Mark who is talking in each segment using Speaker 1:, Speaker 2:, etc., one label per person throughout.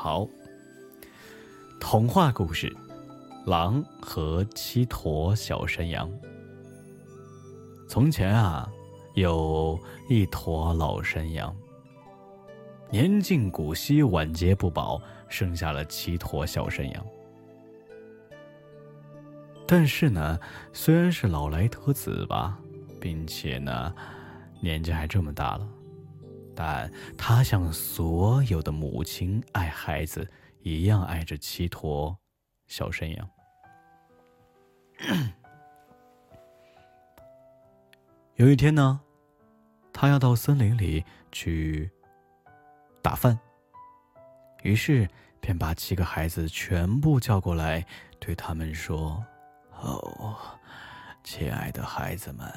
Speaker 1: 好，童话故事：狼和七坨小山羊。从前啊，有一坨老山羊，年近古稀，晚节不保，生下了七坨小山羊。但是呢，虽然是老来得子吧，并且呢，年纪还这么大了，但他像所有的母亲爱孩子一样爱着七坨小山羊。有一天呢，他要到森林里去打饭，于是便把七个孩子全部叫过来，对他们说。哦，亲爱的孩子们，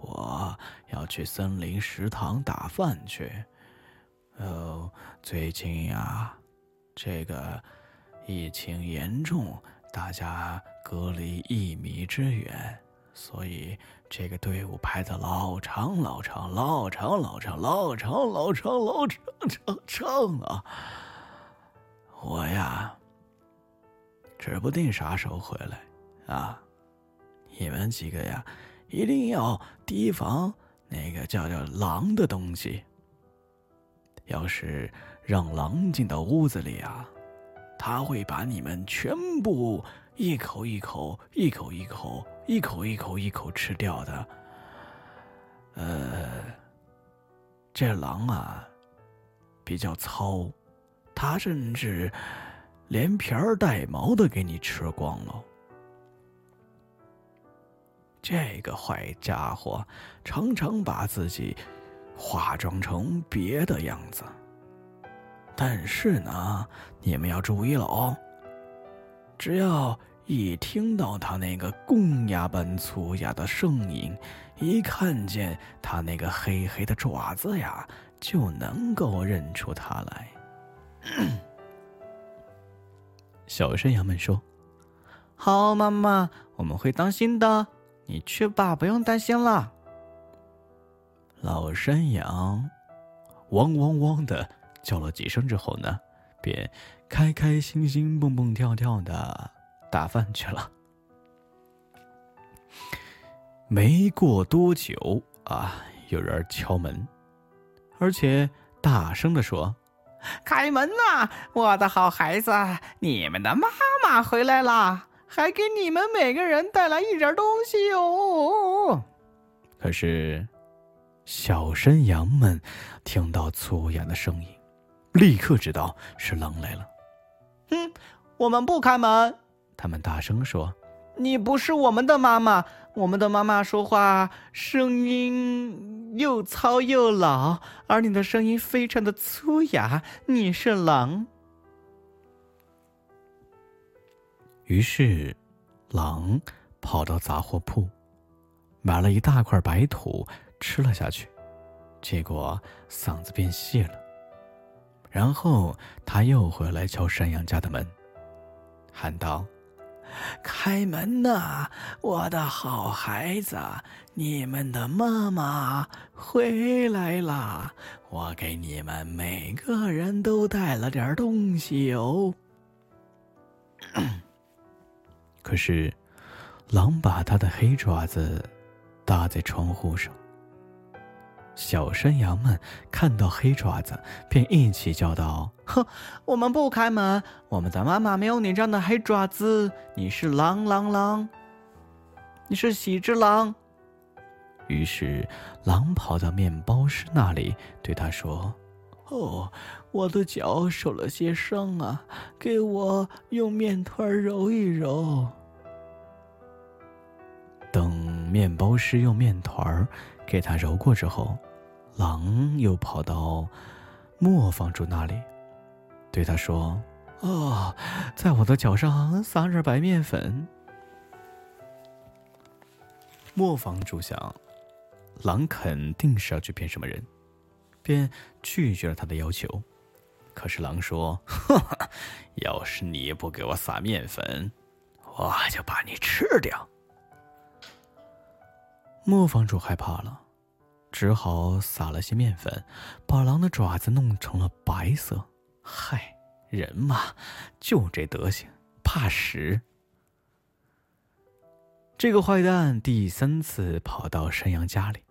Speaker 1: 我去森林食堂打饭去。哦，最近呀，这个疫情严重，大家隔离一米之远，所以这个队伍排的老长老长老长老长老长老长老长长长啊！我呀，指不定啥时候回来。啊，你们几个呀，一定要提防那个叫叫狼的东西。要是让狼进到屋子里啊，他会把你们全部一口一口、一口一口、一口一口、一口吃掉的。呃，这狼啊，比较糙，它甚至连皮儿带毛的给你吃光了。这个坏家伙常常把自己化妆成别的样子，但是呢，你们要注意了哦。只要一听到他那个公鸭般粗哑的声音，一看见他那个黑黑的爪子呀，就能够认出他来。小山羊们说：“好，妈妈，我们会当心的。”你去吧，不用担心了。老山羊汪汪汪的叫了几声之后呢，便开开心心、蹦蹦跳跳的打饭去了。没过多久啊，有人敲门，而且大声的说：“
Speaker 2: 开门呐，我的好孩子，你们的妈妈回来了。”还给你们每个人带来一点东西哦。
Speaker 1: 可是，小山羊们听到粗哑的声音，立刻知道是狼来了。
Speaker 2: 哼，我们不开门！
Speaker 1: 他们大声说：“
Speaker 2: 你不是我们的妈妈，我们的妈妈说话声音又糙又老，而你的声音非常的粗哑，你是狼。”
Speaker 1: 于是，狼跑到杂货铺，买了一大块白土吃了下去，结果嗓子变细了。然后他又回来敲山羊家的门，喊道：“开门呐，我的好孩子，你们的妈妈回来啦！我给你们每个人都带了点东西哦。”可是，狼把他的黑爪子搭在窗户上。小山羊们看到黑爪子，便一起叫道：“
Speaker 2: 哼，我们不开门！我们的妈妈没有你这样的黑爪子。你是狼，狼，狼！你是喜之狼。”
Speaker 1: 于是，狼跑到面包师那里，对他说：“哦，我的脚受了些伤啊，给我用面团揉一揉。”面包师用面团儿给他揉过之后，狼又跑到磨坊主那里，对他说：“哦，在我的脚上撒点白面粉。”磨坊主想，狼肯定是要去骗什么人，便拒绝了他的要求。可是狼说：“要是你不给我撒面粉，我就把你吃掉。”磨坊主害怕了，只好撒了些面粉，把狼的爪子弄成了白色。嗨，人嘛，就这德行，怕屎。这个坏蛋第三次跑到山羊家里，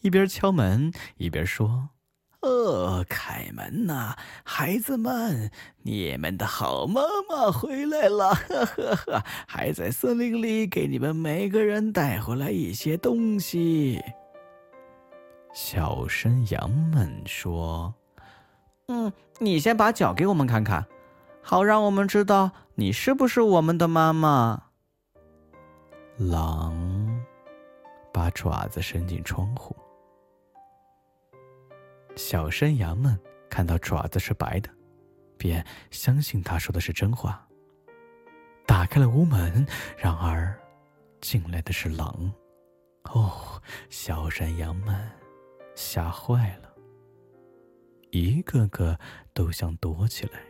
Speaker 1: 一边敲门一边说：“呃，开门呐，孩子们，你们的好妈妈回来了，呵呵呵，还在森林里给你们每个人带回来一些东西。”小山羊们说：“
Speaker 2: 嗯，你先把脚给我们看看，好让我们知道你是不是我们的妈妈。”
Speaker 1: 狼把爪子伸进窗户，小山羊们看到爪子是白的，便相信他说的是真话，打开了屋门。然而，进来的是狼。哦，小山羊们吓坏了，一个个都想躲起来。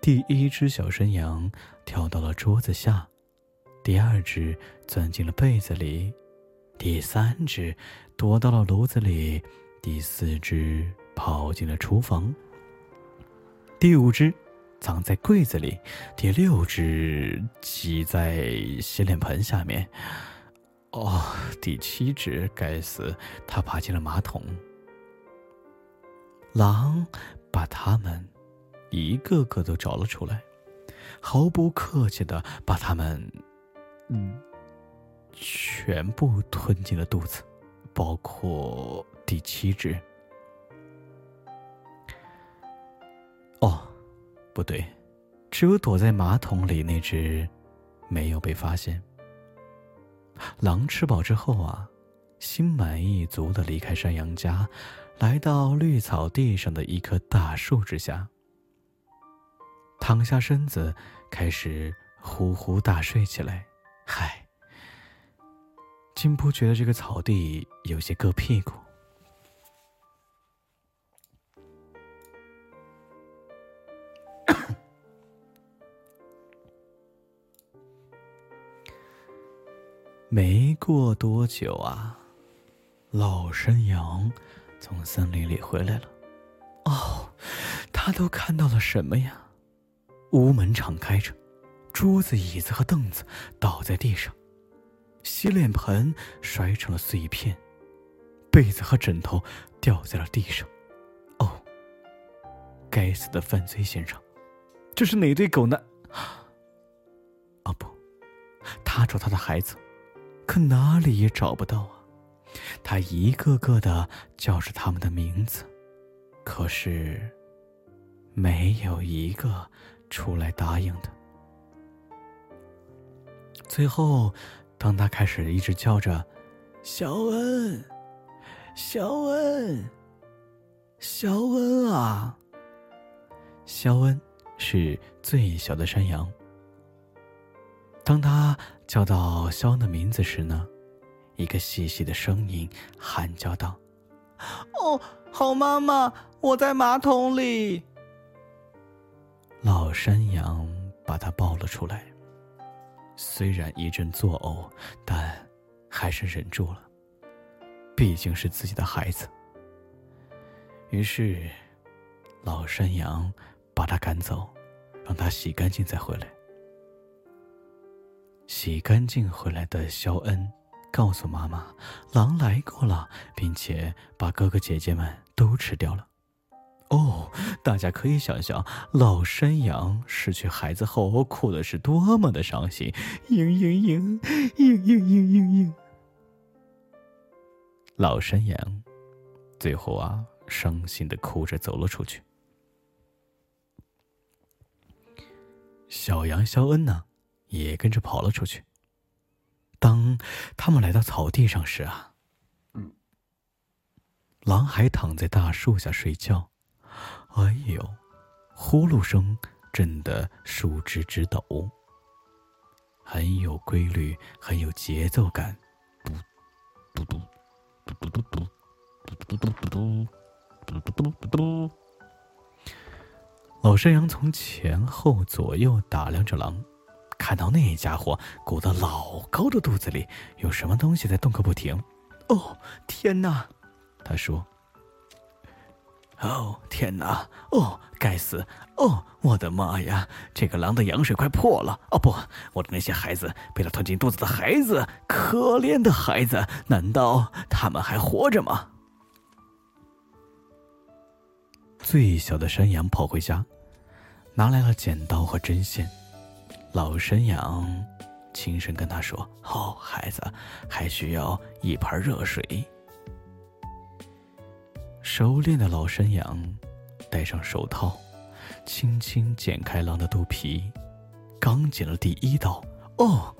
Speaker 1: 第一只小山羊跳到了桌子下。第二只钻进了被子里，第三只躲到了炉子里，第四只跑进了厨房，第五只藏在柜子里，第六只挤在洗脸盆下面。哦，第七只，该死，它爬进了马桶。狼把它们一个个都找了出来，毫不客气的把它们。嗯，全部吞进了肚子，包括第七只。哦，不对，只有躲在马桶里那只没有被发现。狼吃饱之后啊，心满意足的离开山羊家，来到绿草地上的一棵大树之下，躺下身子，开始呼呼大睡起来。嗨，金波觉得这个草地有些硌屁股。没过多久啊，老山羊从森林里回来了。哦，他都看到了什么呀？屋门敞开着。桌子、椅子和凳子倒在地上，洗脸盆摔成了碎片，被子和枕头掉在了地上。哦，该死的犯罪现场！这是哪对狗呢？啊不，他找他的孩子，可哪里也找不到啊！他一个个的叫着他们的名字，可是没有一个出来答应的。最后，当他开始一直叫着“小恩，小恩，小恩啊”，肖恩是最小的山羊。当他叫到肖恩的名字时呢，一个细细的声音喊叫道：“
Speaker 2: 哦，好妈妈，我在马桶里。”
Speaker 1: 老山羊把他抱了出来。虽然一阵作呕，但还是忍住了。毕竟是自己的孩子。于是，老山羊把他赶走，让他洗干净再回来。洗干净回来的肖恩告诉妈妈：“狼来过了，并且把哥哥姐姐们都吃掉了。”哦，大家可以想象，老山羊失去孩子后哭的是多么的伤心！嘤嘤嘤，嘤嘤嘤嘤嘤。老山羊最后啊，伤心的哭着走了出去。小羊肖恩呢，也跟着跑了出去。当他们来到草地上时啊，狼还躺在大树下睡觉。哎呦，呼噜声震得树枝直抖，很有规律，很有节奏感。嘟嘟嘟嘟嘟嘟嘟嘟嘟嘟嘟嘟嘟嘟。老山羊从前后左右打量着狼，看到那家伙鼓得老高的肚子里有什么东西在动个不停。哦，天哪！他说。哦天哪！哦，该死！哦，我的妈呀！这个狼的羊水快破了！哦不，我的那些孩子被他吞进肚子的孩子，可怜的孩子，难道他们还活着吗？最小的山羊跑回家，拿来了剪刀和针线。老山羊轻声跟他说：“哦，孩子，还需要一盆热水。”熟练的老山羊戴上手套，轻轻剪开狼的肚皮。刚剪了第一刀，哦，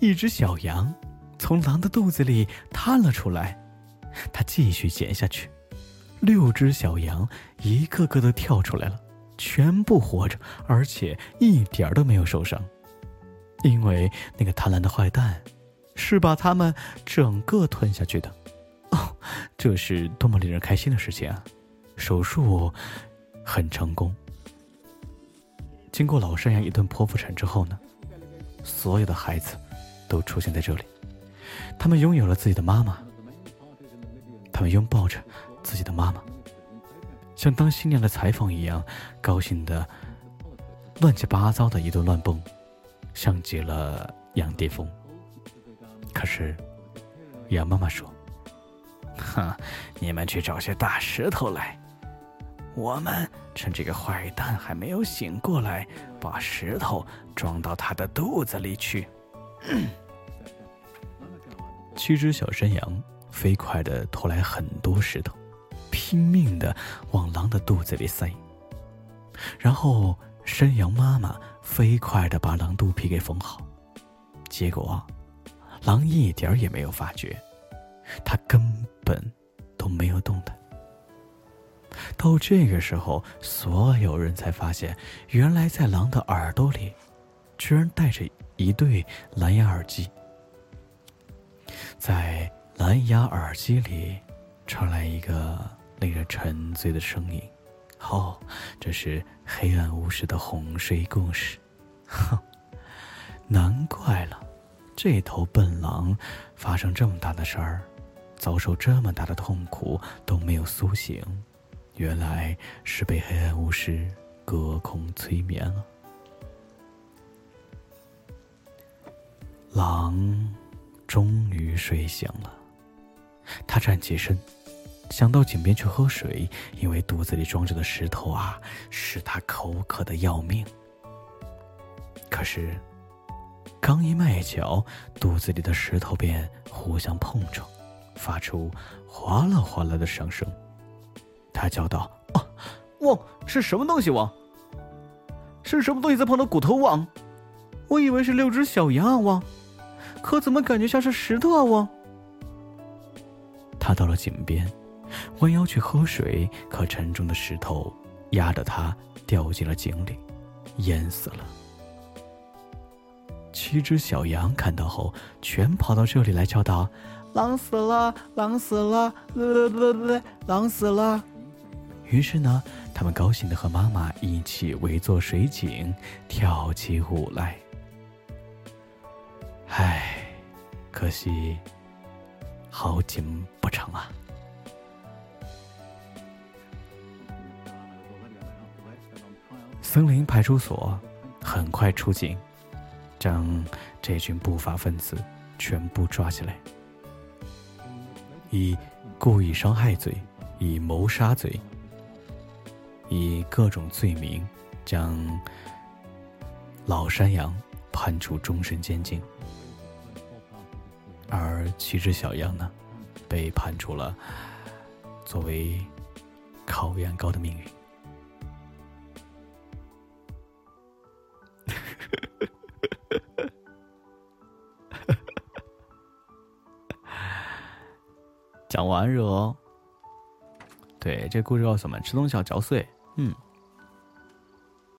Speaker 1: 一只小羊从狼的肚子里探了出来。他继续剪下去，六只小羊一个个都跳出来了，全部活着，而且一点都没有受伤。因为那个贪婪的坏蛋是把他们整个吞下去的。哦，这是多么令人开心的事情啊！手术很成功。经过老山羊一顿剖腹产之后呢，所有的孩子都出现在这里，他们拥有了自己的妈妈，他们拥抱着自己的妈妈，像当新娘的裁缝一样，高兴的乱七八糟的一顿乱蹦，像极了羊癫疯。可是，羊妈妈说。哼，你们去找些大石头来，我们趁这个坏蛋还没有醒过来，把石头装到他的肚子里去。七只小山羊飞快地拖来很多石头，拼命的往狼的肚子里塞。然后山羊妈妈飞快的把狼肚皮给缝好，结果狼一点也没有发觉。它根本都没有动弹。到这个时候，所有人才发现，原来在狼的耳朵里，居然戴着一对蓝牙耳机。在蓝牙耳机里，传来一个令人沉醉的声音：“哦，这是黑暗巫师的哄睡故事。”哼，难怪了，这头笨狼发生这么大的事儿。遭受这么大的痛苦都没有苏醒，原来是被黑暗巫师隔空催眠了。狼终于睡醒了，他站起身，想到井边去喝水，因为肚子里装着的石头啊，使他口渴的要命。可是，刚一迈脚，肚子里的石头便互相碰撞。发出哗啦哗啦的响声，他叫道：“
Speaker 2: 哦，汪，是什么东西？汪，是什么东西在碰到骨头？汪，我以为是六只小羊啊！汪，可怎么感觉像是石头啊？汪。”
Speaker 1: 他到了井边，弯腰去喝水，可沉重的石头压得他掉进了井里，淹死了。七只小羊看到后，全跑到这里来叫道。
Speaker 2: 狼死了，狼死了，呃不不不，狼死了。
Speaker 1: 于是呢，他们高兴的和妈妈一起围坐水井，跳起舞来。唉，可惜好景不长啊！森林派出所很快出警，将这群不法分子全部抓起来。以故意伤害罪、以谋杀罪、以各种罪名，将老山羊判处终身监禁，而七只小羊呢，被判处了作为烤羊羔的命运。讲完惹，对，这故事告诉我们：吃东西要嚼碎。嗯。